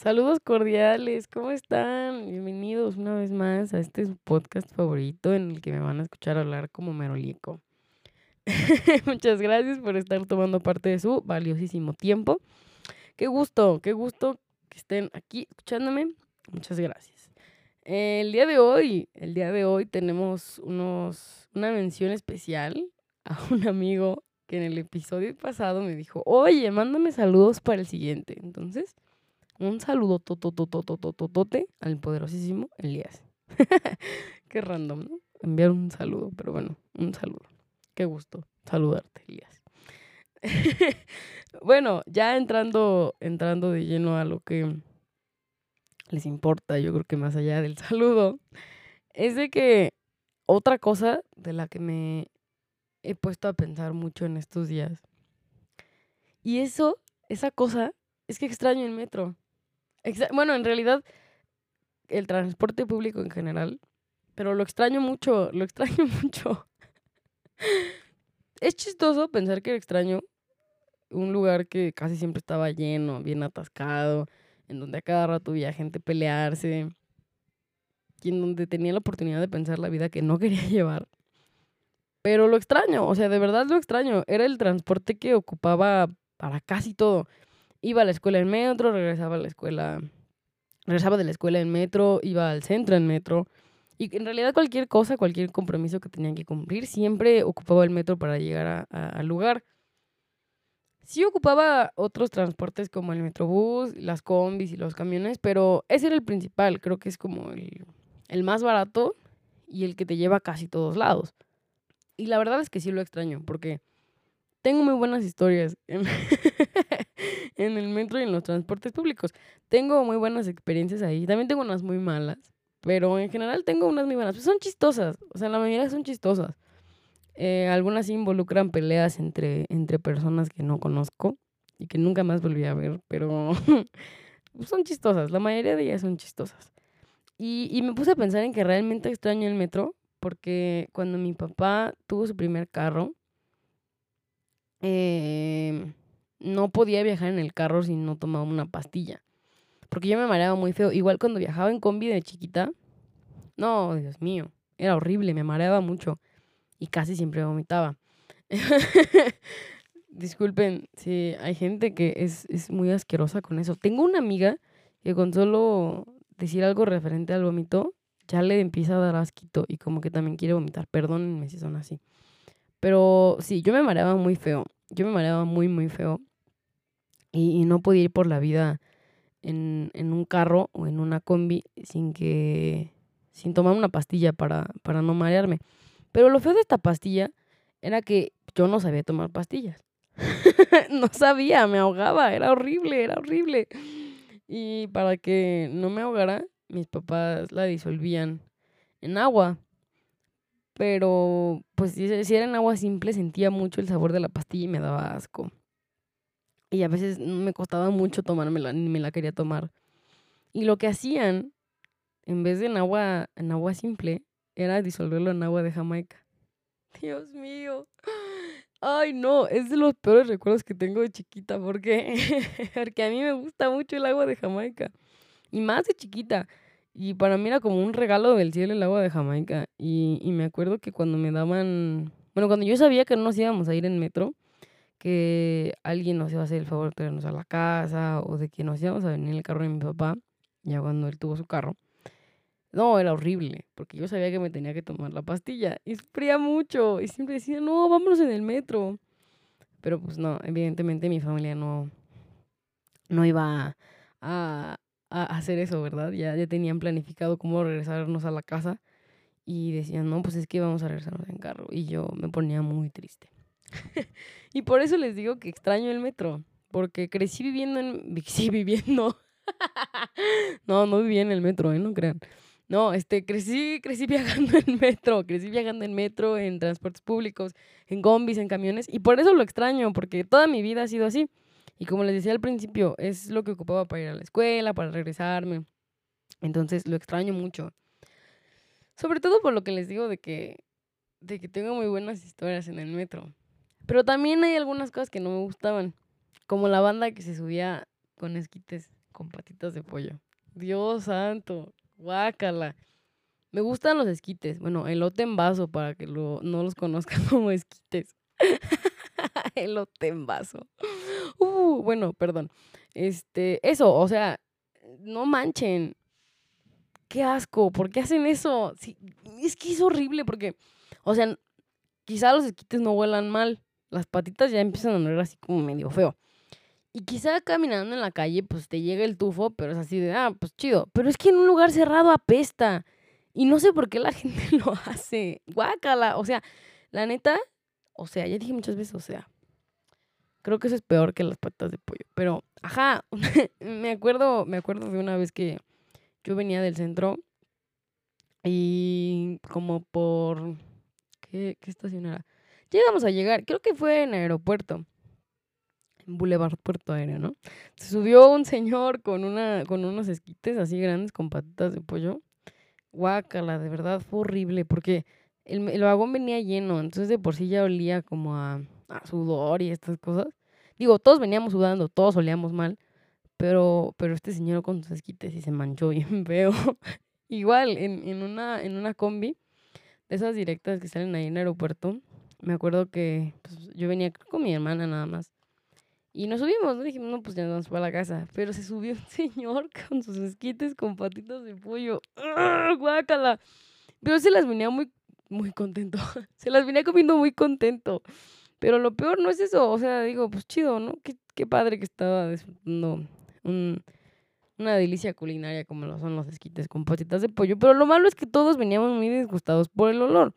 Saludos cordiales, ¿cómo están? Bienvenidos una vez más a este podcast favorito en el que me van a escuchar hablar como merolico. Muchas gracias por estar tomando parte de su valiosísimo tiempo. Qué gusto, qué gusto que estén aquí escuchándome. Muchas gracias. El día de hoy, el día de hoy tenemos unos, una mención especial a un amigo que en el episodio pasado me dijo, oye, mándame saludos para el siguiente. Entonces, un saludo totototototote al poderosísimo Elías. Qué random, ¿no? Enviar un saludo, pero bueno, un saludo. Qué gusto saludarte, Elías. bueno, ya entrando, entrando de lleno a lo que les importa, yo creo que más allá del saludo, es de que otra cosa de la que me he puesto a pensar mucho en estos días. Y eso, esa cosa, es que extraño el metro. Bueno, en realidad, el transporte público en general, pero lo extraño mucho, lo extraño mucho. es chistoso pensar que extraño un lugar que casi siempre estaba lleno, bien atascado, en donde a cada rato había gente pelearse, y en donde tenía la oportunidad de pensar la vida que no quería llevar. Pero lo extraño, o sea, de verdad lo extraño. Era el transporte que ocupaba para casi todo. Iba a la escuela en metro, regresaba a la escuela, regresaba de la escuela en metro, iba al centro en metro. Y en realidad cualquier cosa, cualquier compromiso que tenían que cumplir, siempre ocupaba el metro para llegar al lugar. Sí ocupaba otros transportes como el metrobús, las combis y los camiones, pero ese era el principal, creo que es como el, el más barato y el que te lleva a casi todos lados. Y la verdad es que sí lo extraño, porque tengo muy buenas historias en, el metro y en los transportes públicos. Tengo muy buenas experiencias ahí. También tengo unas muy malas, pero en general tengo unas muy buenas. Pues son chistosas, o sea, la mayoría son chistosas. Eh, algunas involucran peleas entre, entre personas que no conozco y que nunca más volví a ver, pero son chistosas. La mayoría de ellas son chistosas. Y, y me puse a pensar en que realmente extraño el metro porque cuando mi papá tuvo su primer carro, em, no podía viajar en el carro si no tomaba una pastilla. Porque yo me mareaba muy feo. Igual cuando viajaba en combi de chiquita, no, Dios mío, era horrible, me mareaba mucho y casi siempre vomitaba. Disculpen, si hay gente que es, es muy asquerosa con eso. Tengo una amiga que con solo decir algo referente al vómito, ya le empieza a dar asquito y como que también quiere vomitar. Perdónenme si son así. Pero sí, yo me mareaba muy feo. Yo me mareaba muy, muy feo. Y, no podía ir por la vida en, en, un carro o en una combi sin que. sin tomar una pastilla para, para no marearme. Pero lo feo de esta pastilla era que yo no sabía tomar pastillas. no sabía, me ahogaba, era horrible, era horrible. Y para que no me ahogara, mis papás la disolvían en agua. Pero, pues si, era en agua simple, sentía mucho el sabor de la pastilla y me daba asco. Y a veces me costaba mucho tomármela, ni me la quería tomar. Y lo que hacían, en vez de en agua, en agua simple, era disolverlo en agua de Jamaica. Dios mío. Ay, no, es de los peores recuerdos que tengo de chiquita, porque porque a mí me gusta mucho el agua de Jamaica. Y más de chiquita. Y para mí era como un regalo del cielo el agua de Jamaica. Y, y me acuerdo que cuando me daban... Bueno, cuando yo sabía que no nos íbamos a ir en metro, que alguien nos iba a hacer el favor de traernos a la casa o de que nos íbamos a venir en el carro de mi papá, ya cuando él tuvo su carro. No, era horrible, porque yo sabía que me tenía que tomar la pastilla y sufría mucho y siempre decía, no, vámonos en el metro. Pero pues no, evidentemente mi familia no, no iba a, a hacer eso, ¿verdad? Ya, ya tenían planificado cómo regresarnos a la casa y decían, no, pues es que vamos a regresarnos en carro. Y yo me ponía muy triste. y por eso les digo que extraño el metro, porque crecí viviendo en... Sí, viviendo. no, no vivía en el metro, ¿eh? No crean. No, este, crecí, crecí viajando en metro, crecí viajando en metro, en transportes públicos, en combis, en camiones, y por eso lo extraño, porque toda mi vida ha sido así. Y como les decía al principio, es lo que ocupaba para ir a la escuela, para regresarme. Entonces lo extraño mucho. Sobre todo por lo que les digo de que, de que tengo muy buenas historias en el metro. Pero también hay algunas cosas que no me gustaban. Como la banda que se subía con esquites con patitas de pollo. Dios santo, guácala. Me gustan los esquites. Bueno, elote en vaso para que no los conozcan como esquites. elote en vaso. Uh, bueno, perdón. Este, eso, o sea, no manchen. Qué asco, ¿por qué hacen eso? Sí, es que es horrible porque, o sea, quizá los esquites no huelan mal. Las patitas ya empiezan a oler así como medio feo. Y quizá caminando en la calle, pues te llega el tufo, pero es así de, ah, pues chido. Pero es que en un lugar cerrado apesta. Y no sé por qué la gente lo hace. Guácala. O sea, la neta, o sea, ya dije muchas veces, o sea, creo que eso es peor que las patas de pollo. Pero, ajá, me acuerdo, me acuerdo de una vez que yo venía del centro y como por, ¿qué, qué estación era? Llegamos a llegar, creo que fue en aeropuerto. En Boulevard Puerto Aéreo, ¿no? Se subió un señor con una, con unos esquites así grandes con patitas de pollo guácala, de verdad fue horrible porque el, el, vagón venía lleno, entonces de por sí ya olía como a, a, sudor y estas cosas. Digo, todos veníamos sudando, todos olíamos mal, pero, pero este señor con sus esquites y se manchó bien feo. Igual, en, en, una, en una combi, de esas directas que salen ahí en el aeropuerto, me acuerdo que pues, yo venía con mi hermana nada más. Y nos subimos, ¿no? Dijimos, no, pues ya nos vamos para la casa. Pero se subió un señor con sus esquites con patitas de pollo. ¡Ah, guácala! Pero se las venía muy, muy contento. se las venía comiendo muy contento. Pero lo peor no es eso. O sea, digo, pues chido, ¿no? Qué, qué padre que estaba disfrutando un, una delicia culinaria como lo son los esquites con patitas de pollo. Pero lo malo es que todos veníamos muy disgustados por el olor.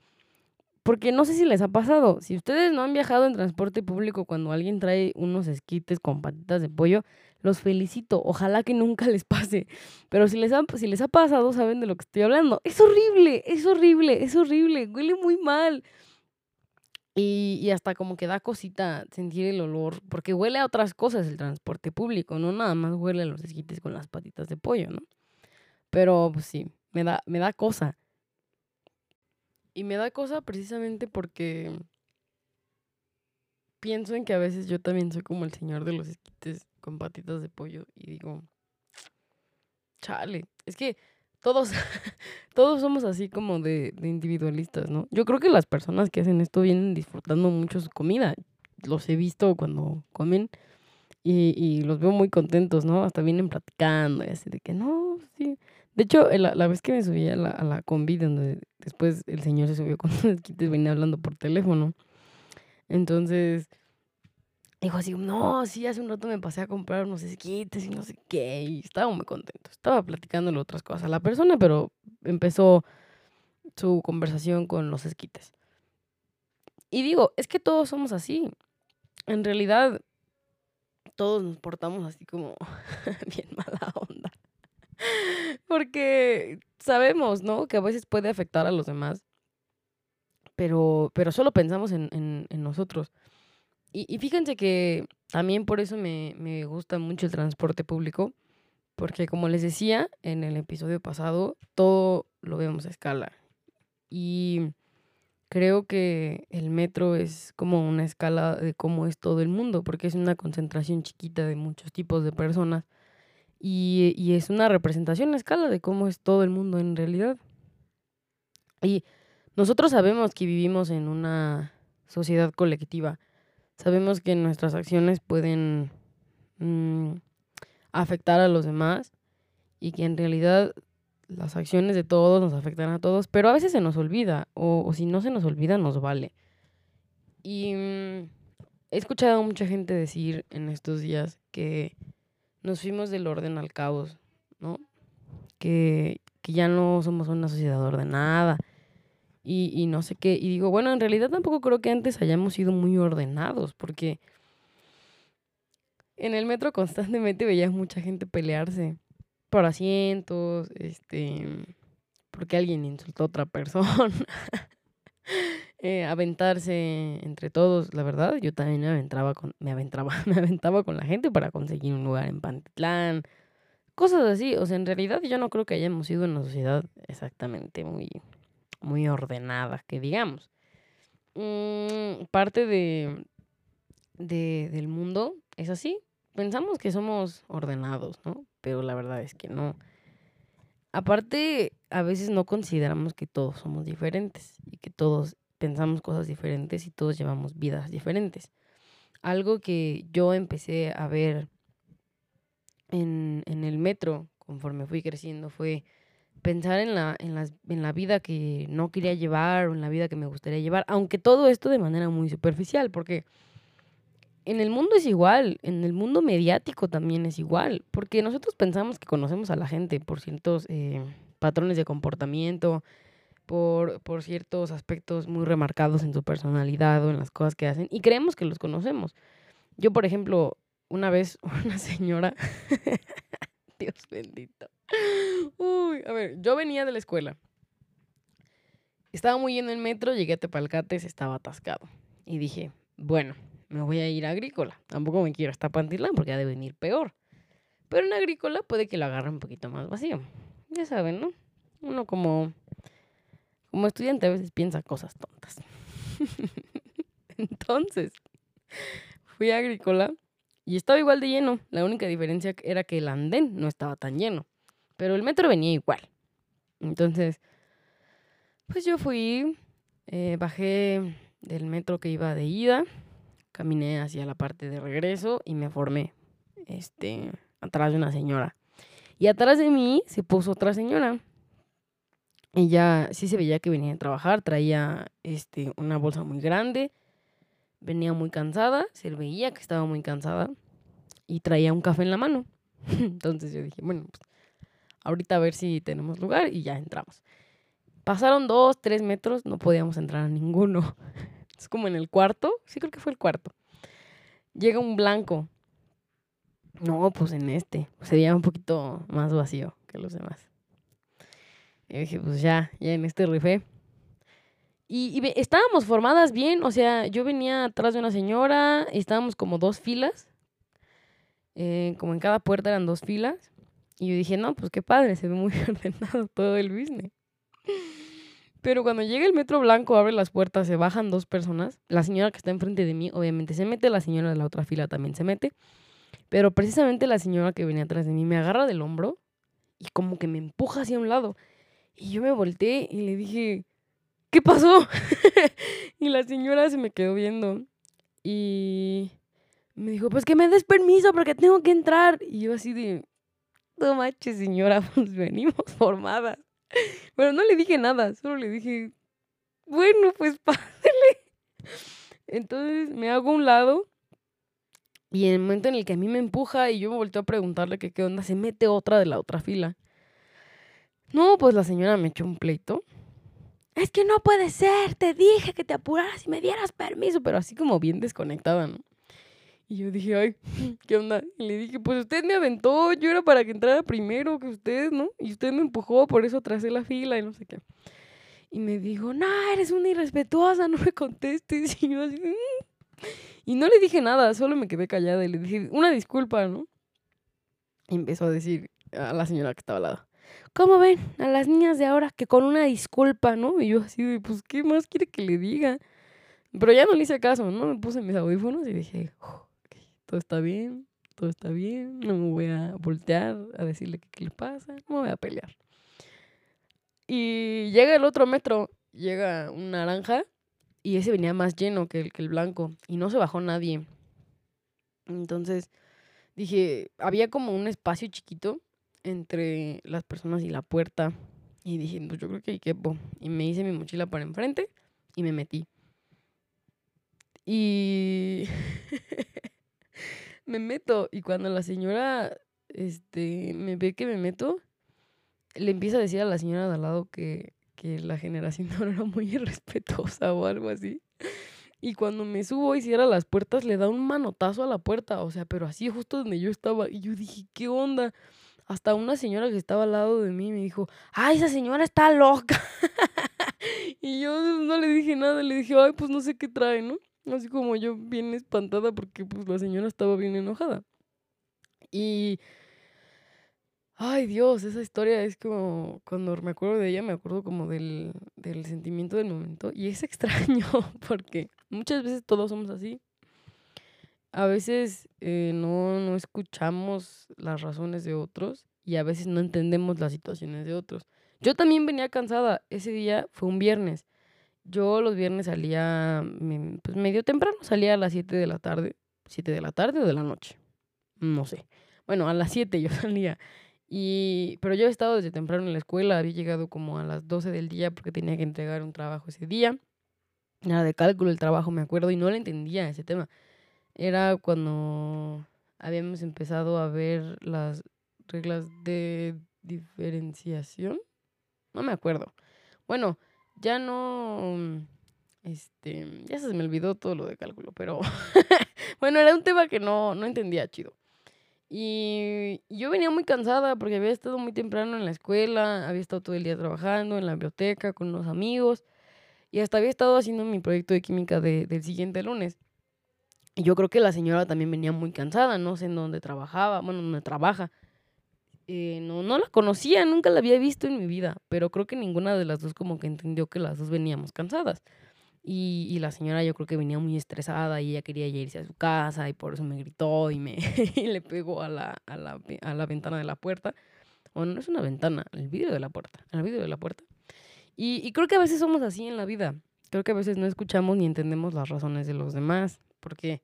Porque no sé si les ha pasado, si ustedes no han viajado en transporte público cuando alguien trae unos esquites con patitas de pollo, los felicito, ojalá que nunca les pase. Pero si les ha, pasado, saben de lo que estoy hablando. Es horrible, es horrible, es horrible, huele muy mal. Y, y hasta como que da cosita sentir el olor, porque huele a otras cosas el transporte público, no nada más huele a los esquites con las patitas de pollo, ¿no? Pero pues sí, me da, me da cosa. Y me da cosa precisamente porque pienso en que a veces yo también soy como el señor de los esquites con patitas de pollo y digo, chale, es que todos, todos somos así como de, individualistas, ¿no? Yo creo que las personas que hacen esto vienen disfrutando mucho su comida. Los he visto cuando comen y, y los veo muy contentos, ¿no? Hasta vienen platicando y así de que no, sí. De hecho, la, la vez que me subí a la, a combi, donde después el señor se subió con los esquites, venía hablando por teléfono. Entonces, dijo así, no, sí, hace un rato me pasé a comprar unos esquites y no sé qué, y estaba muy contento. Estaba platicándole otras cosas a la persona, pero empezó su conversación con los esquites. Y digo, es que todos somos así. En realidad, todos nos portamos así como bien mala onda. Porque sabemos, ¿no? Que a veces puede afectar a los demás. Pero, pero solo pensamos en, en, en nosotros. Y, y, fíjense que también por eso me, me gusta mucho el transporte público. Porque como les decía en el episodio pasado, todo lo vemos a escala. Y creo que el metro es como una escala de cómo es todo el mundo, porque es una concentración chiquita de muchos tipos de personas y, y, es una representación a escala de cómo es todo el mundo en realidad. Y nosotros sabemos que vivimos en una sociedad colectiva. Sabemos que nuestras acciones pueden mmm, afectar a los demás y que en realidad las acciones de todos nos afectan a todos, pero a veces se nos olvida o, si no se nos olvida nos vale. Y mmm, he escuchado a mucha gente decir en estos días que nos fuimos del orden al caos, ¿no? Que, que ya no somos una sociedad ordenada y, y no sé qué. Y digo, bueno, en realidad tampoco creo que antes hayamos sido muy ordenados, porque en el metro constantemente veías mucha gente pelearse por asientos, este, porque alguien insultó a otra persona. eh, aventarse entre todos, la verdad, yo también me aventaba con, me aventaba, me aventaba con la gente para conseguir un lugar en Pantitlán, cosas así, o sea, en realidad yo no creo que hayamos sido una sociedad exactamente muy, muy ordenada, que digamos. Mm, parte de, de, del mundo es así, pensamos que somos ordenados, ¿no? Pero la verdad es que no. Aparte, a veces no consideramos que todos somos diferentes y que todos pensamos cosas diferentes y todos llevamos vidas diferentes. Algo que yo empecé a ver en, el metro conforme fui creciendo fue pensar en la vida que no quería llevar o en la vida que me gustaría llevar, aunque todo esto de manera muy superficial, porque en el mundo es igual, en el mundo mediático también es igual, porque nosotros pensamos que conocemos a la gente por ciertos eh, patrones de comportamiento, por, por ciertos aspectos muy remarcados en su personalidad o en las cosas que hacen, y creemos que los conocemos. Yo, por ejemplo, una vez una señora, Dios bendito, Uy, a ver, yo venía de la escuela. Estaba muy lleno el metro, llegué a Tepalcates, estaba atascado. Y dije, bueno, me voy a ir a Agrícola. Tampoco me quiero hasta Pantitlán porque ha de venir peor. Pero en Agrícola puede que lo agarre un poquito más vacío. Ya saben, ¿no? Uno como, como estudiante a veces piensa cosas tontas. Entonces, fui a Agrícola y estaba igual de lleno. La única diferencia era que el andén no estaba tan lleno. Pero el metro venía igual. Entonces, pues yo fui, eh, bajé del metro que iba de ida, caminé hacia la parte de regreso y me formé este, atrás de una señora. Y atrás de mí se puso otra señora. Ella sí se veía que venía a trabajar, traía este, una bolsa muy grande, venía muy cansada, se veía que estaba muy cansada y traía un café en la mano. Entonces yo dije, bueno, pues ahorita a ver si tenemos lugar y ya entramos. Pasaron dos, tres metros, no podíamos entrar a ninguno. Es como en el cuarto, sí creo que fue el cuarto. Llega un blanco. No, pues en este. Sería un poquito más vacío que los demás. Y dije, pues ya, ya en este rifé. Y, estábamos formadas bien, o sea, yo venía atrás de una señora, y estábamos como dos filas, eh, como en cada puerta eran dos filas, y yo dije, no, pues qué padre, se ve muy ordenado todo el business. Pero cuando llega el metro blanco, abre las puertas, se bajan dos personas. La señora que está enfrente de mí, obviamente, se mete, la señora de la otra fila también se mete. Pero precisamente la señora que venía atrás de mí me agarra del hombro y como que me empuja hacia un lado. Y yo me volteé y le dije, ¿qué pasó? y la señora se me quedó viendo y me dijo, pues que me des permiso porque tengo que entrar. Y yo así de, no manches, señora, pues venimos formadas. Pero no le dije nada, solo le dije, bueno, pues pásale. Entonces me hago un lado y en el momento en el que a mí me empuja y yo me volteo a preguntarle que qué onda, se mete otra de la otra fila. No, pues la señora me echó un pleito. Es que no puede ser, te dije que te apuraras y me dieras permiso, pero así como bien desconectada, ¿no? Y yo dije, ay, ¿qué onda? Y le dije, pues usted me aventó, yo era para que entrara primero que usted, ¿no? Y usted me empujó, por eso tracé la fila y no sé qué. Y me dijo, no, eres una irrespetuosa, no me contestes. Y yo así, mm". y no le dije nada, solo me quedé callada y le dije, una disculpa, ¿no? Y empezó a decir a la señora que estaba al lado, ¿cómo ven a las niñas de ahora que con una disculpa, ¿no? Y yo así pues, ¿qué más quiere que le diga? Pero ya no le hice caso, ¿no? Me puse mis audífonos y dije, todo está bien, todo está bien, no me voy a voltear a decirle qué le pasa, no me voy a pelear. Y llega el otro metro, llega un naranja y ese venía más lleno que el, que el blanco y no se bajó nadie. Entonces dije, había como un espacio chiquito entre las personas y la puerta. Y dije, pues yo creo que hay que... Y me hice mi mochila para enfrente y me metí. Y me meto y cuando la señora este, me ve que me meto, le empieza a decir a la señora de al lado que, que la generación no era muy irrespetuosa o algo así. Y cuando me subo y cierra las puertas, le da un manotazo a la puerta, o sea, pero así justo donde yo estaba. Y yo dije, ¿qué onda? Hasta una señora que estaba al lado de mí me dijo, ¡ay, esa señora está loca! y yo no le dije nada, le dije, ay, pues no sé qué trae, ¿no? Así como yo bien espantada porque pues la señora estaba bien enojada. Y... Ay Dios, esa historia es como, cuando me acuerdo de ella, me acuerdo como del, del sentimiento del momento. Y es extraño porque muchas veces todos somos así. A veces eh, no, no escuchamos las razones de otros y a veces no entendemos las situaciones de otros. Yo también venía cansada. Ese día fue un viernes. Yo los viernes salía pues medio temprano, salía a las 7 de la tarde. ¿7 de la tarde o de la noche? No sé. Bueno, a las 7 yo salía. Y, pero yo he estado desde temprano en la escuela, había llegado como a las 12 del día porque tenía que entregar un trabajo ese día. Era de cálculo el trabajo, me acuerdo, y no le entendía ese tema. Era cuando habíamos empezado a ver las reglas de diferenciación. No me acuerdo. Bueno, ya no. Este. Ya se me olvidó todo lo de cálculo, pero. bueno, era un tema que no, no entendía chido. Y yo venía muy cansada porque había estado muy temprano en la escuela, había estado todo el día trabajando en la biblioteca con unos amigos y hasta había estado haciendo mi proyecto de química del siguiente lunes. Yo creo que la señora también venía muy cansada, no sé en dónde trabajaba, bueno, dónde trabaja. Eh, no, no la conocía, nunca la había visto en mi vida, pero creo que ninguna de las dos como que entendió que las dos veníamos cansadas. Y, y, la señora yo creo que venía muy estresada y ella quería irse a su casa y por eso me gritó y me y le pegó a la, a, la, a la ventana de la puerta. Bueno, no es una ventana, el vidrio de la puerta, el vidrio de la puerta. Y, y creo que a veces somos así en la vida. Creo que a veces no escuchamos ni entendemos las razones de los demás, porque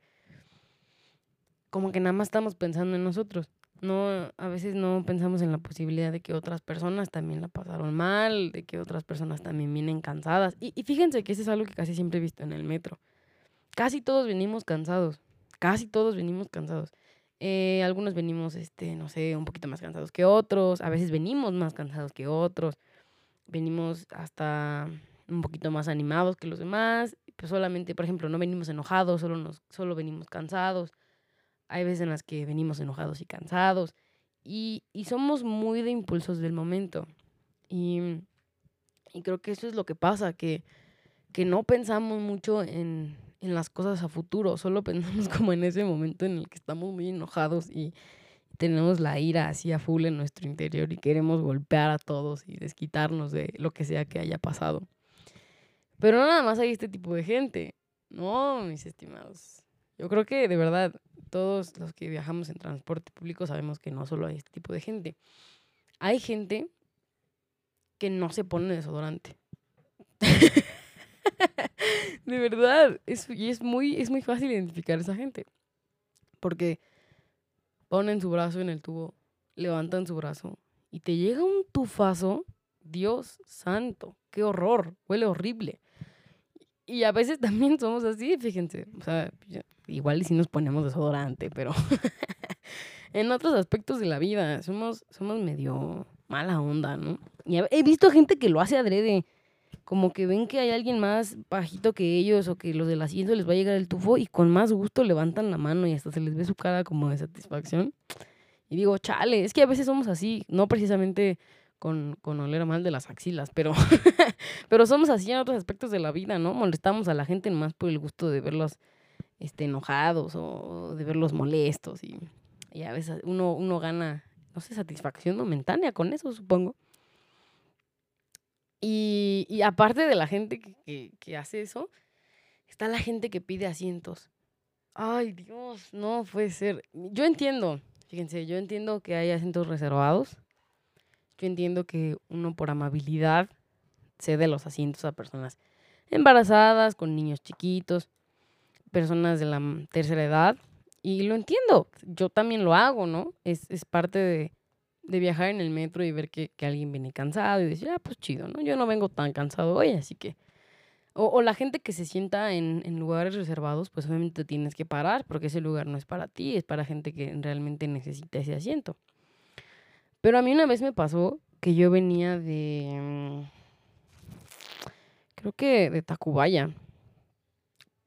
como que nada más estamos pensando en nosotros no, a veces no pensamos en la posibilidad de que otras personas también la pasaron mal, de que otras personas también vienen cansadas. Y, fíjense que eso es algo que casi siempre he visto en el metro. Casi todos venimos cansados, casi todos venimos cansados. Eh, algunos venimos, este, no sé, un poquito más cansados que otros, a veces venimos más cansados que otros, venimos hasta un poquito más animados que los demás, pues solamente, por ejemplo, no venimos enojados, solo, nos, solo venimos cansados hay veces en las que venimos enojados y cansados y, y somos muy de impulsos del momento. Y, y, creo que eso es lo que pasa, que, que no pensamos mucho en, en las cosas a futuro, solo pensamos como en ese momento en el que estamos muy enojados y tenemos la ira así a full en nuestro interior y queremos golpear a todos y desquitarnos de lo que sea que haya pasado. Pero no nada más hay este tipo de gente, no, mis estimados. Yo creo que de verdad todos los que viajamos en transporte público sabemos que no solo hay este tipo de gente. Hay gente que no se pone desodorante. de verdad, es, y es muy, es muy fácil identificar a esa gente. Porque ponen su brazo en el tubo, levantan su brazo y te llega un tufazo. Dios santo, qué horror, huele horrible. Y a veces también somos así, fíjense. O sea, igual si nos ponemos desodorante, pero en otros aspectos de la vida somos, somos medio mala onda, ¿no? Y he visto gente que lo hace adrede. Como que ven que hay alguien más bajito que ellos o que los del asiento les va a llegar el tufo y con más gusto levantan la mano y hasta se les ve su cara como de satisfacción. Y digo, chale, es que a veces somos así, no precisamente con, con oler mal de las axilas, pero, pero somos así en otros aspectos de la vida, ¿no? Molestamos a la gente más por el gusto de verlos este, enojados o de verlos molestos y, a veces uno, uno gana, no sé, satisfacción momentánea con eso, supongo. Y, y aparte de la gente que, que, que, hace eso, está la gente que pide asientos. Ay, Dios, no puede ser. Yo entiendo, fíjense, yo entiendo que hay asientos reservados. Yo entiendo que uno por amabilidad cede los asientos a personas embarazadas, con niños chiquitos personas de la tercera edad y lo entiendo, yo también lo hago, ¿no? Es, es parte de, de, viajar en el metro y ver que, que, alguien viene cansado y decir, ah, pues chido, ¿no? Yo no vengo tan cansado hoy, así que... O, o la gente que se sienta en, en, lugares reservados, pues obviamente tienes que parar porque ese lugar no es para ti, es para gente que realmente necesita ese asiento. Pero a mí una vez me pasó que yo venía de... Mm, creo que de Tacubaya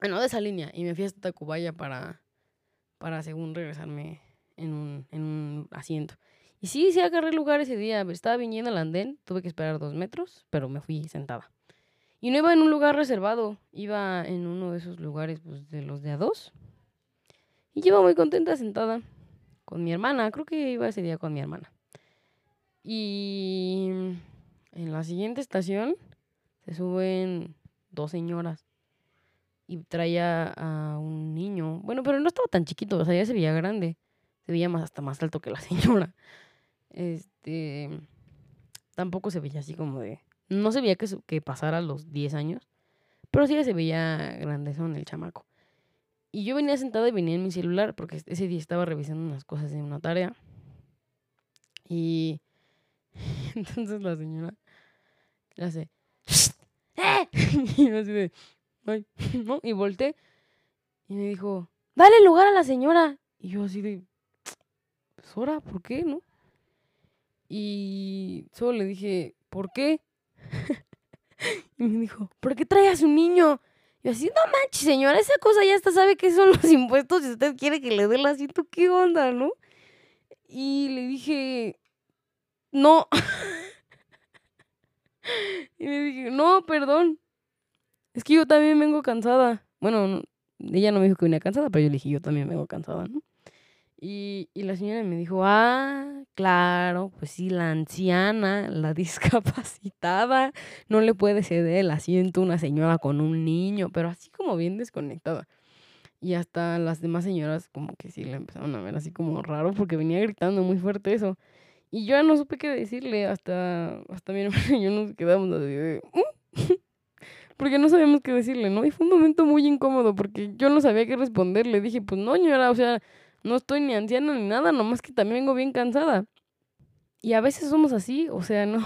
bueno, de esa línea. Y me fui hasta Tacubaya para, para según regresarme en un, en un asiento. Y sí, sí agarré lugar ese día. Estaba viniendo al andén, tuve que esperar dos metros, pero me fui sentada. Y no iba en un lugar reservado, iba en uno de esos lugares pues, de los de a dos. Y iba muy contenta sentada con mi hermana. Creo que iba ese día con mi hermana. Y en la siguiente estación se suben dos señoras y traía a un niño. Bueno, pero no estaba tan chiquito, o sea, ya se veía grande. Se veía más hasta más alto que la señora. Este tampoco se veía así como de no se veía que, que pasara los 10 años, pero sí se veía grandezón el chamaco. Y yo venía sentada y venía en mi celular porque ese día estaba revisando unas cosas de una tarea. Y entonces la señora le hace, ¡Eh! y yo así de, Ay, ¿no? Y volteé y me dijo, dale lugar a la señora. Y yo así de, pues ahora, ¿por qué, no? Y solo le dije, ¿por qué? y me dijo, ¿por qué trae a su niño? Y así, no manches, señora, esa cosa ya está, sabe qué son los impuestos y usted quiere que le dé el asiento, ¿qué onda, no? Y le dije, no. y me dije, no, perdón. Es que yo también vengo cansada. Bueno, ella no me dijo que venía cansada, pero yo le dije, yo también vengo cansada, ¿no? Y, y, la señora me dijo, ah, claro, pues sí, la anciana, la discapacitada, no le puede ceder el asiento a una señora con un niño, pero así como bien desconectada. Y hasta las demás señoras como que sí le empezaron a ver así como raro porque venía gritando muy fuerte eso. Y yo ya no supe qué decirle, hasta, hasta mi hermana y yo nos quedamos así de... Mm". porque no sabíamos qué decirle, ¿no? Y fue un momento muy incómodo porque yo no sabía qué responder. Le dije, pues no, señora, o sea, no estoy ni anciana ni nada, nomás que también vengo bien cansada. Y a veces somos así, o sea, no,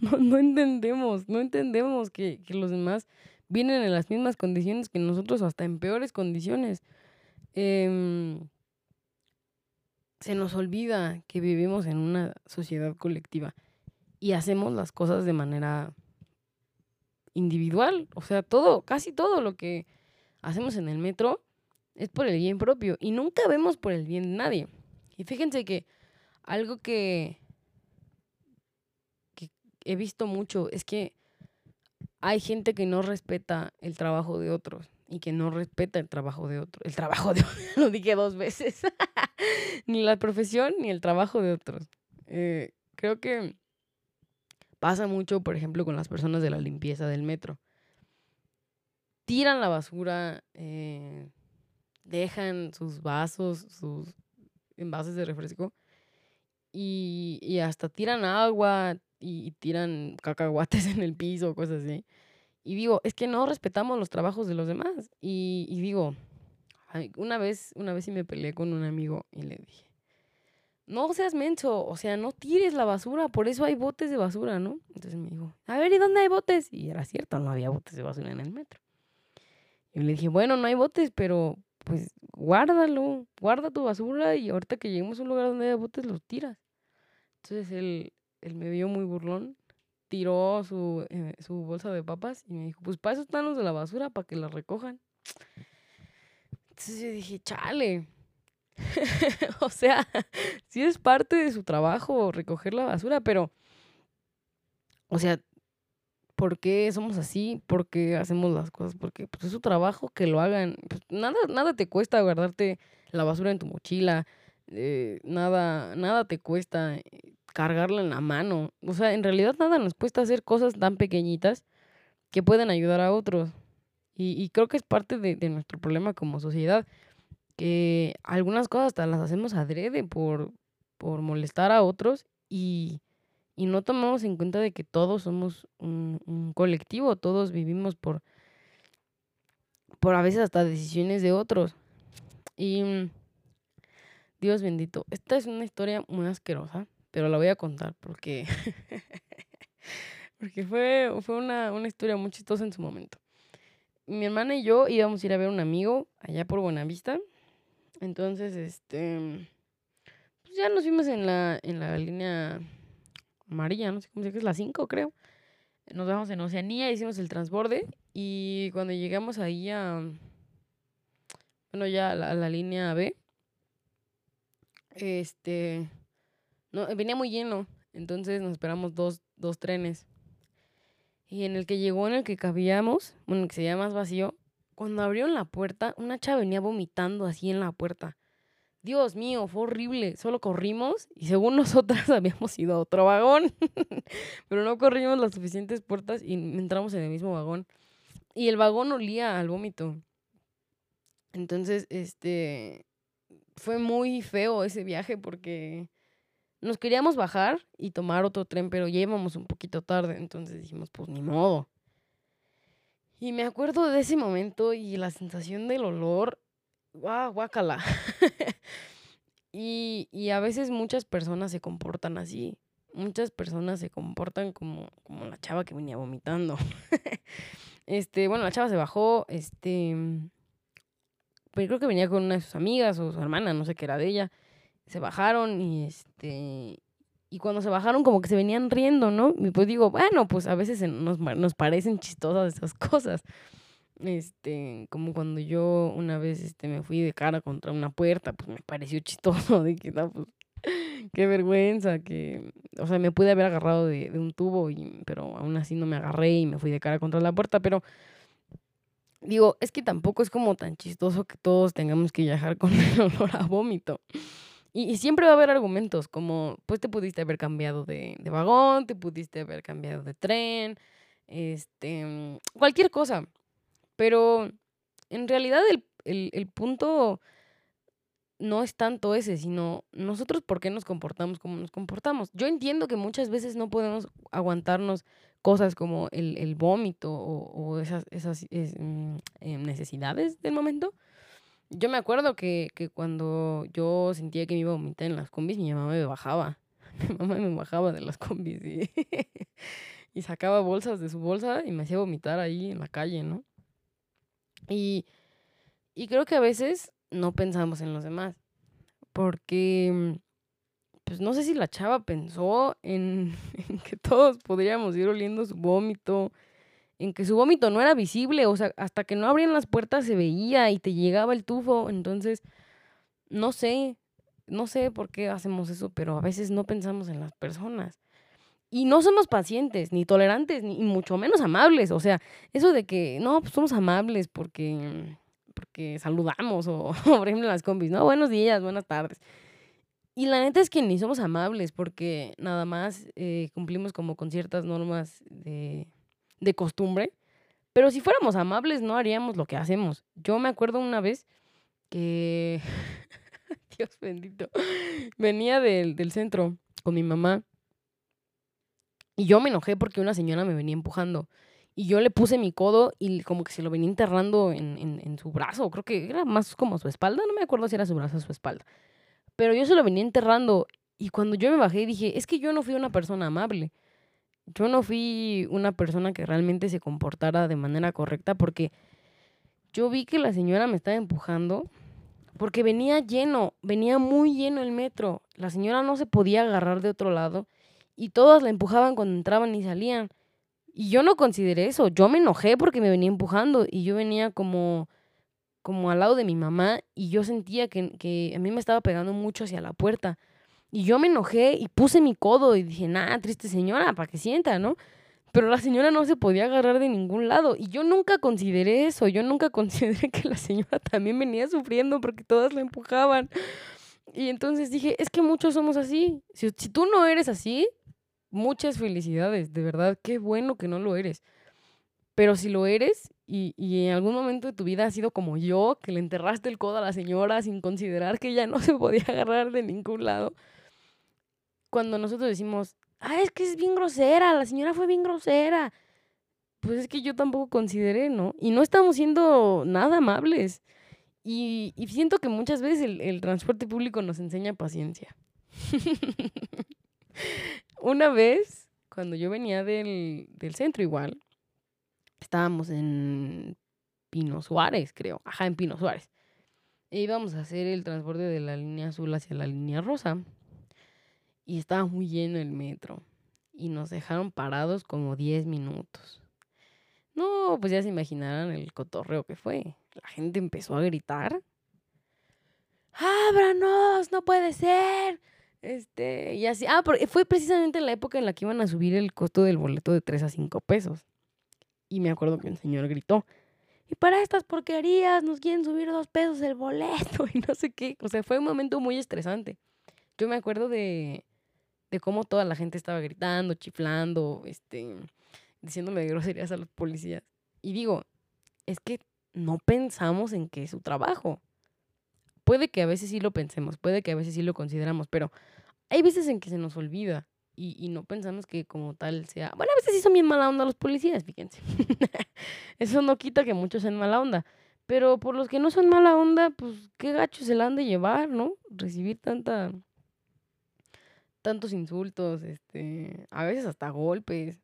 no, entendemos, no entendemos que, los demás vienen en las mismas condiciones que nosotros hasta en peores condiciones. Em, se nos olvida que vivimos en una sociedad colectiva y hacemos las cosas de manera individual. O sea, todo, casi todo lo que hacemos en el metro es por el bien propio y nunca vemos por el bien de nadie. Y fíjense que algo que, que he visto mucho es que hay gente que no respeta el trabajo de otros y que no respeta el trabajo de otros. El trabajo de otros, lo dije dos veces. ni la profesión ni el trabajo de otros. Eh, creo que pasa mucho, por ejemplo, con las personas de la limpieza del metro. Tiran la basura, eh, dejan sus vasos, sus envases de refresco y, hasta tiran agua y, tiran cacahuates en el piso, cosas así. Y digo, es que no respetamos los trabajos de los demás. Y, digo, una vez, una vez sí me peleé con un amigo y le dije, no seas menso, o sea, no tires la basura, por eso hay botes de basura, ¿no? Entonces me dijo, a ver, ¿y dónde hay botes? Y era cierto, no había botes de basura en el metro. Y le dije, bueno, no hay botes, pero pues guárdalo, guarda tu basura y ahorita que lleguemos a un lugar donde haya botes, los tiras. Entonces él, él me vio muy burlón, tiró su, eh, su bolsa de papas y me dijo, pues para eso están los de la basura, para que las recojan. Entonces yo dije, chale. o sea, sí es parte de su trabajo recoger la basura, pero, o sea, por qué somos así, por qué hacemos las cosas, porque pues, es su trabajo que lo hagan. Pues, nada, nada te cuesta guardarte la basura en tu mochila, eh, nada, nada te cuesta eh, cargarla en la mano. O sea, en realidad nada nos cuesta hacer cosas tan pequeñitas que pueden ayudar a otros. Y, creo que es parte de, nuestro problema como sociedad, que algunas cosas hasta las hacemos adrede por, por molestar a otros y y no tomamos en cuenta de que todos somos un, colectivo, todos vivimos por, por a veces hasta decisiones de otros. Y mm, Dios bendito, esta es una historia muy asquerosa, pero la voy a contar porque, porque fue, fue una, una historia muy chistosa en su momento. Mi hermana y yo íbamos a ir a ver un amigo allá por Buenavista. Entonces, este, pues ya nos fuimos en la, en la línea amarilla, no sé cómo se llama, es la 5 creo. Nos vamos en Oceanía, hicimos el transborde y cuando llegamos ahí a, bueno, ya a la, línea B, este, no, venía muy lleno, entonces nos esperamos dos, dos trenes. Y en el que llegó, en el que cabíamos, bueno, que se llama más vacío, cuando abrieron la puerta, una chava venía vomitando así en la puerta. Dios mío, fue horrible. Solo corrimos y según nosotras habíamos ido a otro vagón. Pero no corrimos las suficientes puertas y entramos en el mismo vagón. Y el vagón olía al vómito. Entonces, este, fue muy feo ese viaje porque nos queríamos bajar y tomar otro tren, pero ya íbamos un poquito tarde, entonces dijimos, pues ni modo. Y me acuerdo de ese momento y la sensación del olor, guau, guácala. y, y a veces muchas personas se comportan así. Muchas personas se comportan como, como la chava que venía vomitando. este, bueno, la chava se bajó, este, pero creo que venía con una de sus amigas o su hermana, no sé qué era de ella. Se bajaron y este y cuando se bajaron como que se venían riendo, ¿no? Y pues digo, bueno, pues a veces nos, nos parecen chistosas esas cosas. Este, como cuando yo una vez este, me fui de cara contra una puerta, pues me pareció chistoso, de que pues, qué vergüenza, que, o sea, me pude haber agarrado de, de un tubo, y, pero aún así no me agarré y me fui de cara contra la puerta, pero digo, es que tampoco es como tan chistoso que todos tengamos que viajar con el olor a vómito. Y, siempre va a haber argumentos como, pues te pudiste haber cambiado de, de, vagón, te pudiste haber cambiado de tren, este, cualquier cosa. Pero en realidad el, el, punto no es tanto ese, sino nosotros por qué nos comportamos como nos comportamos. Yo entiendo que muchas veces no podemos aguantarnos cosas como el, el vómito o, o, esas, esas mm, eh, necesidades del momento. Yo me acuerdo que, que, cuando yo sentía que me iba a vomitar en las combis, mi mamá me bajaba. Mi mamá me bajaba de las combis y, sacaba bolsas de su bolsa y me hacía vomitar ahí en la calle, ¿no? Y, y creo que a veces no pensamos en los demás. Porque pues no sé si la chava pensó en, que todos podríamos ir oliendo su vómito, en que su vómito no era visible, o sea, hasta que no abrían las puertas se veía y te llegaba el tufo, entonces, no sé, no sé por qué hacemos eso, pero a veces no pensamos en las personas. Y no somos pacientes, ni tolerantes, ni mucho menos amables. O sea, eso de que, no, pues somos amables porque, porque saludamos, o, por ejemplo, las combis, ¿no? Buenos días, buenas tardes. Y la neta es que ni somos amables porque nada más eh, cumplimos como con ciertas normas de, de costumbre. Pero si fuéramos amables no haríamos lo que hacemos. Yo me acuerdo una vez que, Dios bendito, venía del, del centro con mi mamá y yo me enojé porque una señora me venía empujando. Y yo le puse mi codo y como que se lo venía enterrando en, en, en, su brazo. Creo que era más como su espalda. No me acuerdo si era su brazo o su espalda. Pero yo se lo venía enterrando. Y cuando yo me bajé dije, es que yo no fui una persona amable. Yo no fui una persona que realmente se comportara de manera correcta porque yo vi que la señora me estaba empujando porque venía lleno, venía muy lleno el metro. La señora no se podía agarrar de otro lado y todas la empujaban cuando entraban y salían. Y yo no consideré eso, yo me enojé porque me venía empujando y yo venía como como al lado de mi mamá y yo sentía que, que, a mí me estaba pegando mucho hacia la puerta. Y yo me enojé y puse mi codo y dije, nada, triste señora, para que sienta, ¿no? Pero la señora no se podía agarrar de ningún lado. Y yo nunca consideré eso, yo nunca consideré que la señora también venía sufriendo porque todas la empujaban. Y entonces dije, es que muchos somos así. Si, si tú no eres así, muchas felicidades, de verdad, qué bueno que no lo eres. Pero si lo eres y, y, en algún momento de tu vida has sido como yo, que le enterraste el codo a la señora sin considerar que ella no se podía agarrar de ningún lado, cuando nosotros decimos, ah, es que es bien grosera, la señora fue bien grosera, pues es que yo tampoco consideré, ¿no? Y no estamos siendo nada amables. Y, y siento que muchas veces el, el transporte público nos enseña paciencia. Una vez, cuando yo venía del, del centro igual, estábamos en Pino Suárez, creo. Ajá, en Pino Suárez. E íbamos a hacer el transporte de la línea azul hacia la línea rosa. Y estaba muy lleno el metro. Y nos dejaron parados como 10 minutos. No, pues ya se imaginarán el cotorreo que fue. La gente empezó a gritar. ¡Ábranos! ¡No puede ser! Este, y así. Ah, fue precisamente la época en la que iban a subir el costo del boleto de 3 a 5 pesos. Y me acuerdo que el señor gritó, y para estas porquerías nos quieren subir dos pesos el boleto y no sé qué. O sea, fue un momento muy estresante. Yo me acuerdo de, de cómo toda la gente estaba gritando, chiflando, este, diciéndome groserías a los policías. Y digo, es que no pensamos en que es su trabajo. Puede que a veces sí lo pensemos, puede que a veces sí lo consideramos, pero hay veces en que se nos olvida y, y no pensamos que como tal sea... Bueno, a veces sí son bien mala onda los policías, fíjense. Eso no quita que muchos sean mala onda. Pero por los que no son mala onda, pues qué gacho se la han de llevar, ¿no? Recibir tanta tantos insultos, este, a veces hasta golpes.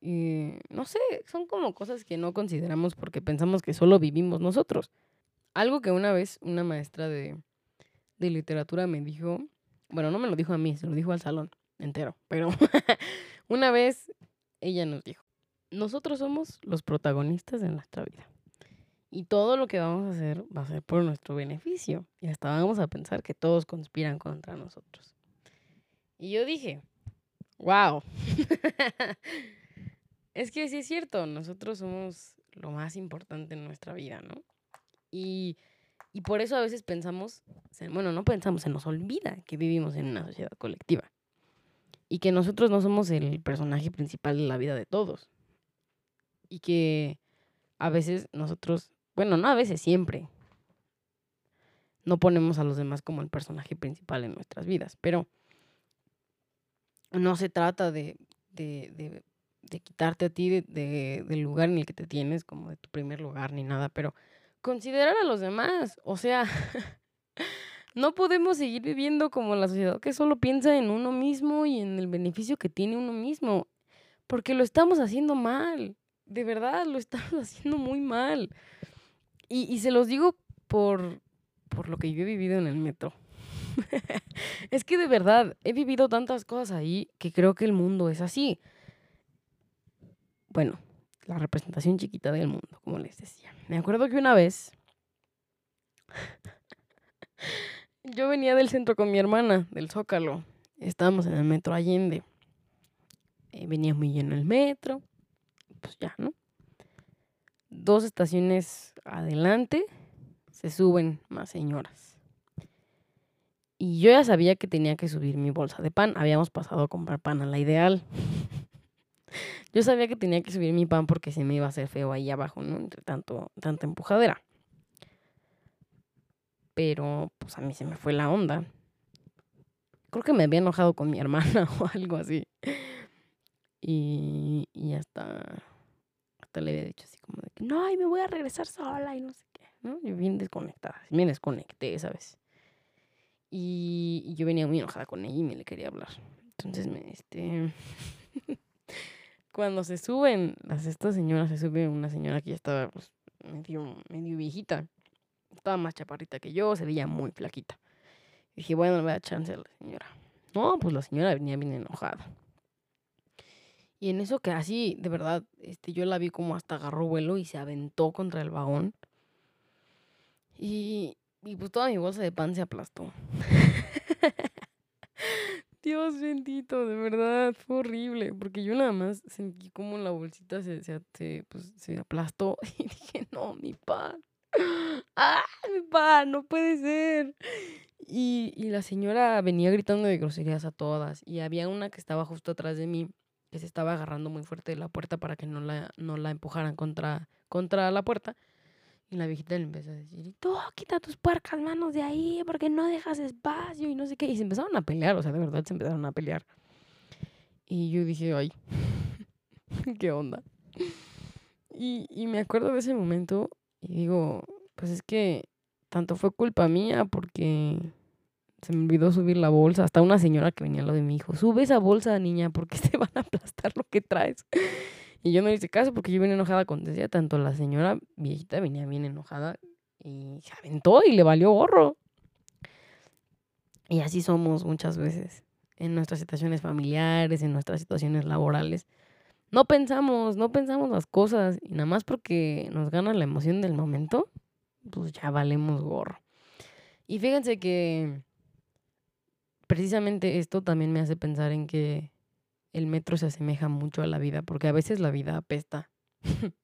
Y no sé, son como cosas que no consideramos porque pensamos que solo vivimos nosotros. Algo que una vez una maestra de, de literatura me dijo, bueno, no me lo dijo a mí, se lo dijo al salón entero, pero una vez ella nos dijo, nosotros somos los protagonistas de nuestra vida. Y todo lo que vamos a hacer va a ser por nuestro beneficio. Y hasta vamos a pensar que todos conspiran contra nosotros. Y yo dije, wow. es que sí es cierto, nosotros somos lo más importante en nuestra vida, ¿no? Y, y por eso a veces pensamos, bueno, no pensamos, se nos olvida que vivimos en una sociedad colectiva. Y que nosotros no somos el personaje principal de la vida de todos. Y que a veces nosotros bueno, no a veces, siempre. No ponemos a los demás como el personaje principal en nuestras vidas, pero no se trata de, de, de, quitarte a ti de, del lugar en el que te tienes, como de tu primer lugar ni nada, pero considerar a los demás. O sea, no podemos seguir viviendo como la sociedad que solo piensa en uno mismo y en el beneficio que tiene uno mismo, porque lo estamos haciendo mal. De verdad, lo estamos haciendo muy mal. Y, se los digo por, por lo que yo he vivido en el metro. es que de verdad, he vivido tantas cosas ahí que creo que el mundo es así. Bueno, la representación chiquita del mundo, como les decía. Me acuerdo que una vez yo venía del centro con mi hermana, del Zócalo. Estábamos en el metro Allende. Eh, venía muy lleno el metro. Pues ya, ¿no? dos estaciones adelante se suben más señoras. Y yo ya sabía que tenía que subir mi bolsa de pan. Habíamos pasado a comprar pan a la ideal. yo sabía que tenía que subir mi pan porque se me iba a hacer feo ahí abajo, ¿no? Entre tanto, tanta empujadera. Pero pues a mí se me fue la onda. Creo que me había enojado con mi hermana o algo así. Y, y hasta le había dicho así como de que, no, y me voy a regresar sola y no sé qué, ¿no? Yo bien desconectada, me desconecté, ¿sabes? Y, y yo venía muy enojada con ella y me le quería hablar. Entonces, me, este... cuando se suben, las estas señoras, se sube una señora que ya estaba pues, medio, medio viejita. Estaba más chaparrita que yo, se veía muy flaquita. dije, bueno, le voy a chance a la señora. No, pues la señora venía bien enojada. Y en eso que así, de verdad, este, yo la vi como hasta agarró vuelo y se aventó contra el vagón. Y, y pues toda mi bolsa de pan se aplastó. Dios bendito, de verdad, fue horrible. Porque yo nada más sentí como la bolsita se, se, pues, se aplastó. Y dije, no, mi pan. ¡Ah, mi pan! No puede ser. Y, y la señora venía gritando de groserías a todas. Y había una que estaba justo atrás de mí que se estaba agarrando muy fuerte de la puerta para que no la, no la empujaran contra, contra la puerta. Y la viejita le empezó a decir, tú quita tus puercas manos de ahí porque no dejas espacio y no sé qué. Y se empezaron a pelear, o sea, de verdad se empezaron a pelear. Y yo dije, ay, qué onda. Y, y me acuerdo de ese momento y digo, pues es que tanto fue culpa mía porque se me olvidó subir la bolsa. Hasta una señora que venía al lado de mi hijo, sube esa bolsa, niña, porque te van a aplastar lo que traes. Y yo no hice caso porque yo venía enojada con decía, tanto la señora viejita venía bien enojada y se aventó y le valió gorro. Y así somos muchas veces en nuestras situaciones familiares, en nuestras situaciones laborales. No pensamos, no pensamos las cosas y nada más porque nos gana la emoción del momento, pues ya valemos gorro. Y fíjense que precisamente esto también me hace pensar en que el metro se asemeja mucho a la vida, porque a veces la vida apesta.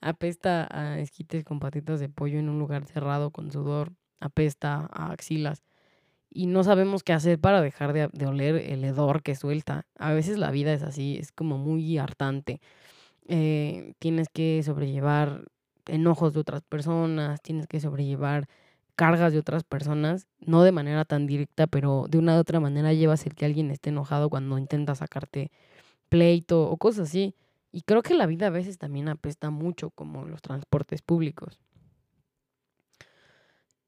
apesta a esquites con patitas de pollo en un lugar cerrado con sudor, apesta a axilas. Y no sabemos qué hacer para dejar de, oler el hedor que suelta. A veces la vida es así, es como muy hartante. Eh, tienes que sobrellevar enojos de otras personas, tienes que sobrellevar cargas de otras personas, no de manera tan directa, pero de una u otra manera llevas el que alguien esté enojado cuando intenta sacarte pleito o cosas así. Y creo que la vida a veces también apesta mucho, como los transportes públicos.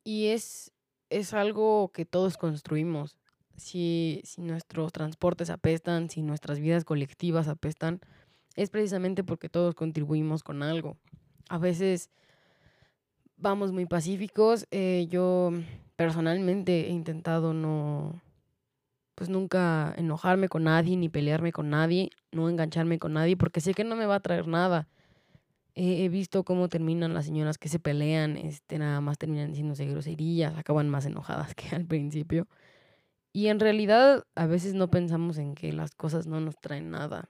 Y es, es algo que todos construimos. Si, si nuestros transportes apestan, si nuestras vidas colectivas apestan, es precisamente porque todos contribuimos con algo. A veces vamos muy pacíficos. Eh, yo personalmente he intentado no, pues nunca enojarme con nadie, ni pelearme con nadie, no engancharme con nadie, porque sé que no me va a traer nada. he visto cómo terminan las señoras que se pelean, este, nada más terminan diciéndose groserías, acaban más enojadas que al principio. Y en realidad a veces no pensamos en que las cosas no nos traen nada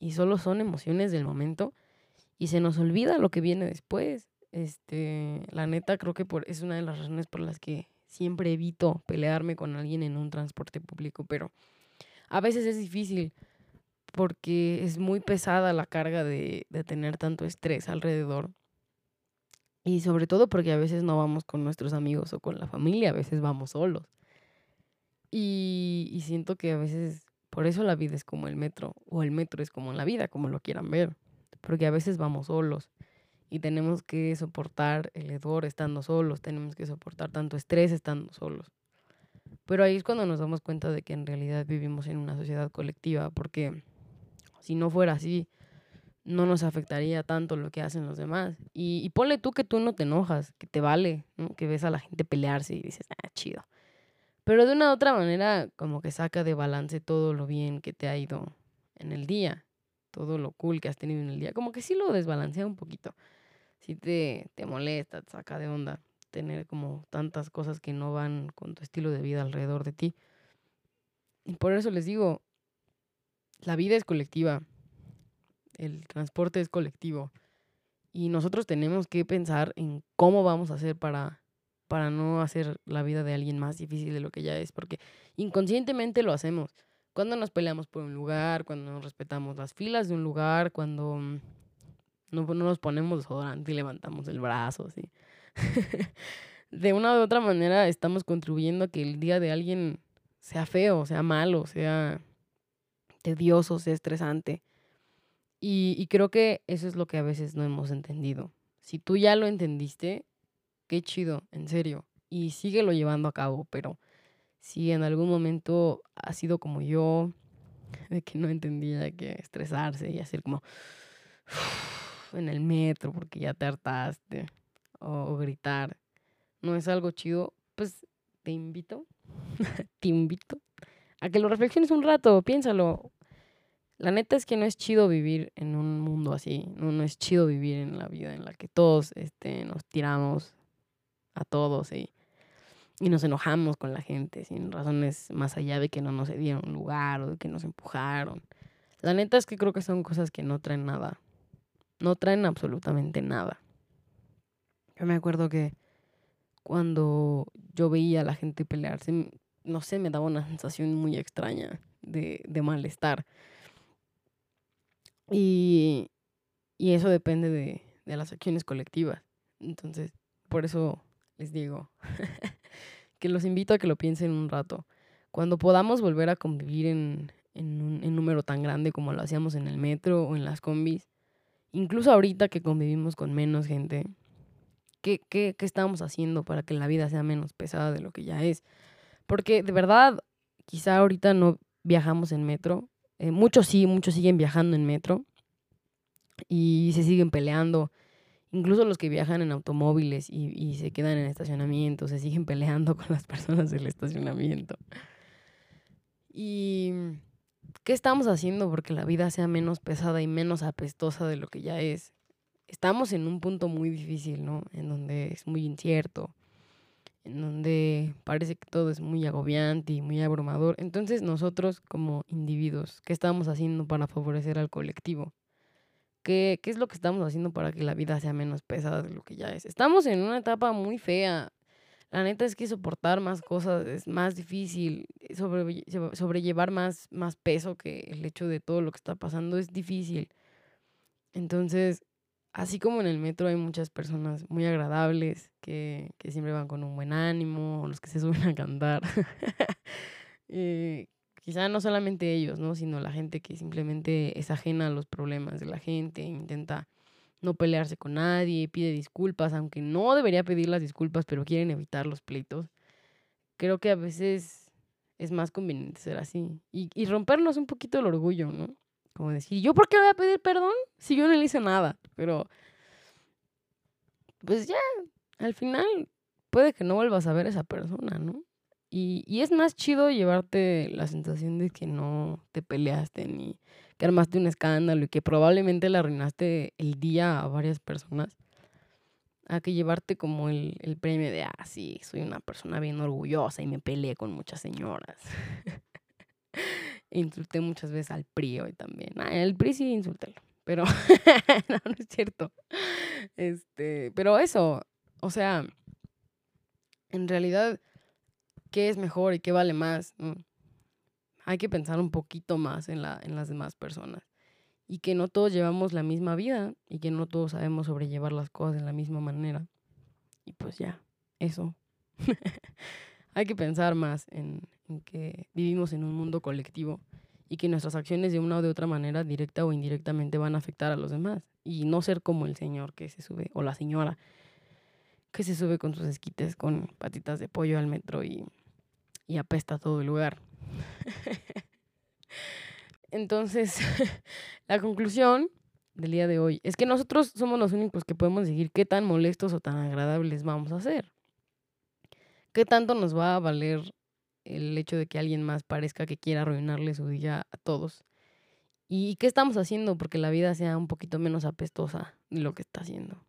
y solo son emociones del momento y se nos olvida lo que viene después. Este, la neta creo que por, es una de las razones por las que siempre evito pelearme con alguien en un transporte público, pero a veces es difícil porque es muy pesada la carga de, de tener tanto estrés alrededor. Y sobre todo porque a veces no vamos con nuestros amigos o con la familia, a veces vamos solos. Y, y siento que a veces por eso la vida es como el metro, o el metro es como la vida, como lo quieran ver. Porque a veces vamos solos y tenemos que soportar el hedor estando solos, tenemos que soportar tanto estrés estando solos. Pero ahí es cuando nos damos cuenta de que en realidad vivimos en una sociedad colectiva, porque si no fuera así, no nos afectaría tanto lo que hacen los demás. Y, y ponle tú que tú no te enojas, que te vale, que ves a la gente pelearse y dices, ah, chido. Pero de una u otra manera, como que saca de balance todo lo bien que te ha ido en el día, todo lo cool que has tenido en el día. Como que sí lo desbalancea un poquito. Sí te, te molesta, te saca de onda tener como tantas cosas que no van con tu estilo de vida alrededor de ti. Y por eso les digo, la vida es colectiva, el transporte es colectivo y nosotros tenemos que pensar en cómo vamos a hacer para para no hacer la vida de alguien más difícil de lo que ya es, porque inconscientemente lo hacemos. Cuando nos peleamos por un lugar, cuando no respetamos las filas de un lugar, cuando no, no nos ponemos desodorante y levantamos el brazo, así. de una u otra manera estamos contribuyendo a que el día de alguien sea feo, sea malo, sea tedioso, sea estresante. Y, y creo que eso es lo que a veces no hemos entendido. Si tú ya lo entendiste, qué chido, en serio. Y síguelo llevando a cabo, pero si en algún momento ha sido como yo, de que no entendía que estresarse y hacer como en el metro porque ya te hartaste, o, gritar, no es algo chido, pues te invito, te invito a que lo reflexiones un rato, piénsalo. La neta es que no es chido vivir en un mundo así, no, no es chido vivir en la vida en la que todos este, nos tiramos a todos y, y nos enojamos con la gente sin razones más allá de que no nos dieron lugar o de que nos empujaron. La neta es que creo que son cosas que no traen nada. No traen absolutamente nada. Yo me acuerdo que cuando yo veía a la gente pelearse, no sé, me daba una sensación muy extraña de, de malestar. Y, y eso depende de, de las acciones colectivas. Entonces, por eso les digo, que los invito a que lo piensen un rato. Cuando podamos volver a convivir en, un número tan grande como lo hacíamos en el metro o en las combis, incluso ahorita que convivimos con menos gente, ¿qué, qué, qué estamos haciendo para que la vida sea menos pesada de lo que ya es? Porque de verdad, quizá ahorita no viajamos en metro, eh, muchos sí, muchos siguen viajando en metro y se siguen peleando Incluso los que viajan en automóviles y, se quedan en estacionamiento, se siguen peleando con las personas del estacionamiento. ¿Y qué estamos haciendo porque la vida sea menos pesada y menos apestosa de lo que ya es? Estamos en un punto muy difícil, ¿no? En donde es muy incierto, en donde parece que todo es muy agobiante y muy abrumador. Entonces nosotros como individuos, ¿qué estamos haciendo para favorecer al colectivo? ¿Qué, es lo que estamos haciendo para que la vida sea menos pesada de lo que ya es? Estamos en una etapa muy fea. La neta es que soportar más cosas es más difícil. Sobre, sobrellevar más, más peso que el hecho de todo lo que está pasando es difícil. Entonces, así como en el metro hay muchas personas muy agradables que, que siempre van con un buen ánimo, los que se suben a cantar. eh, quizá no solamente ellos, ¿no? Sino la gente que simplemente es ajena a los problemas de la gente, intenta no pelearse con nadie, pide disculpas, aunque no debería pedir las disculpas, pero quieren evitar los pleitos. Creo que a veces es más conveniente ser así y, y rompernos un poquito el orgullo, ¿no? Como decir, ¿yo por qué voy a pedir perdón si yo no le hice nada? Pero, pues ya, al final puede que no vuelvas a ver a esa persona, ¿no? Y, y es más chido llevarte la sensación de que no te peleaste ni que armaste un escándalo y que probablemente le arruinaste el día a varias personas, a que llevarte como el, el premio de, ah, sí, soy una persona bien orgullosa y me peleé con muchas señoras. insulté muchas veces al PRI hoy también. Ah, el PRI sí insultélo, pero no, no es cierto. Este, pero eso, o sea, en realidad, ¿qué es mejor y qué vale más? Mm, hay que pensar un poquito más en, la, en las demás personas. Y que no todos llevamos la misma vida y que no todos sabemos sobrellevar las cosas de la misma manera. Y pues ya, eso. hay que pensar más en, en que vivimos en un mundo colectivo y que nuestras acciones de una o de otra manera, directa o indirectamente, van a afectar a los demás. Y no ser como el señor que se sube, o la señora que se sube con sus esquites con patitas de pollo al metro y, y apesta todo el lugar. Entonces, la conclusión del día de hoy es que nosotros somos los únicos que podemos decir qué tan molestos o tan agradables vamos a ser. ¿Qué tanto nos va a valer el hecho de que alguien más parezca que quiera arruinarle su día a todos? ¿Y qué estamos haciendo porque la vida sea un poquito menos apestosa de lo que está haciendo?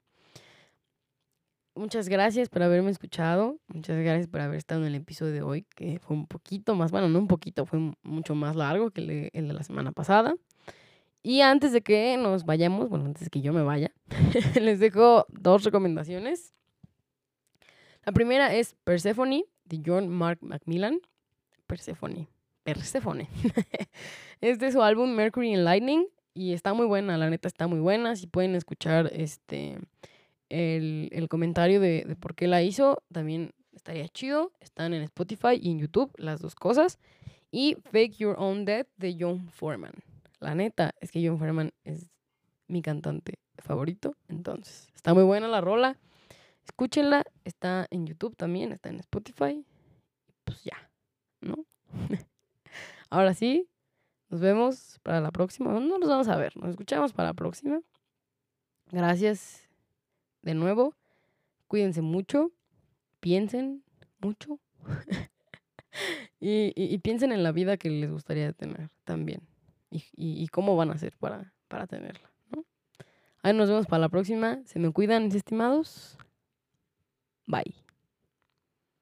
Muchas gracias por haberme escuchado. Muchas gracias por haber estado en el episodio de hoy, que fue un poquito más, bueno, no un poquito, fue mucho más largo que el de, la semana pasada. Y antes de que nos vayamos, bueno, antes de que yo me vaya, les dejo dos recomendaciones. La primera es Persephone de John Mark Macmillan. Persephone. Persephone. es de su álbum Mercury and Lightning y está muy buena, la neta está muy buena. Si pueden escuchar este el, el comentario de, de, por qué la hizo, también estaría chido. Están en Spotify y en YouTube, las dos cosas. Y Fake Your Own Death de John Foreman. La neta es que John Foreman es mi cantante favorito. Entonces, está muy buena la rola. Escúchenla, está en YouTube también, está en Spotify. Pues ya, ¿no? Ahora sí, nos vemos para la próxima. No nos vamos a ver, nos escuchamos para la próxima. Gracias de nuevo. Cuídense mucho, piensen mucho y, piensen en la vida que les gustaría tener también y, y cómo van a hacer para, para tenerla. ¿no? Ahí nos vemos para la próxima. Se me cuidan, mis estimados. Bye.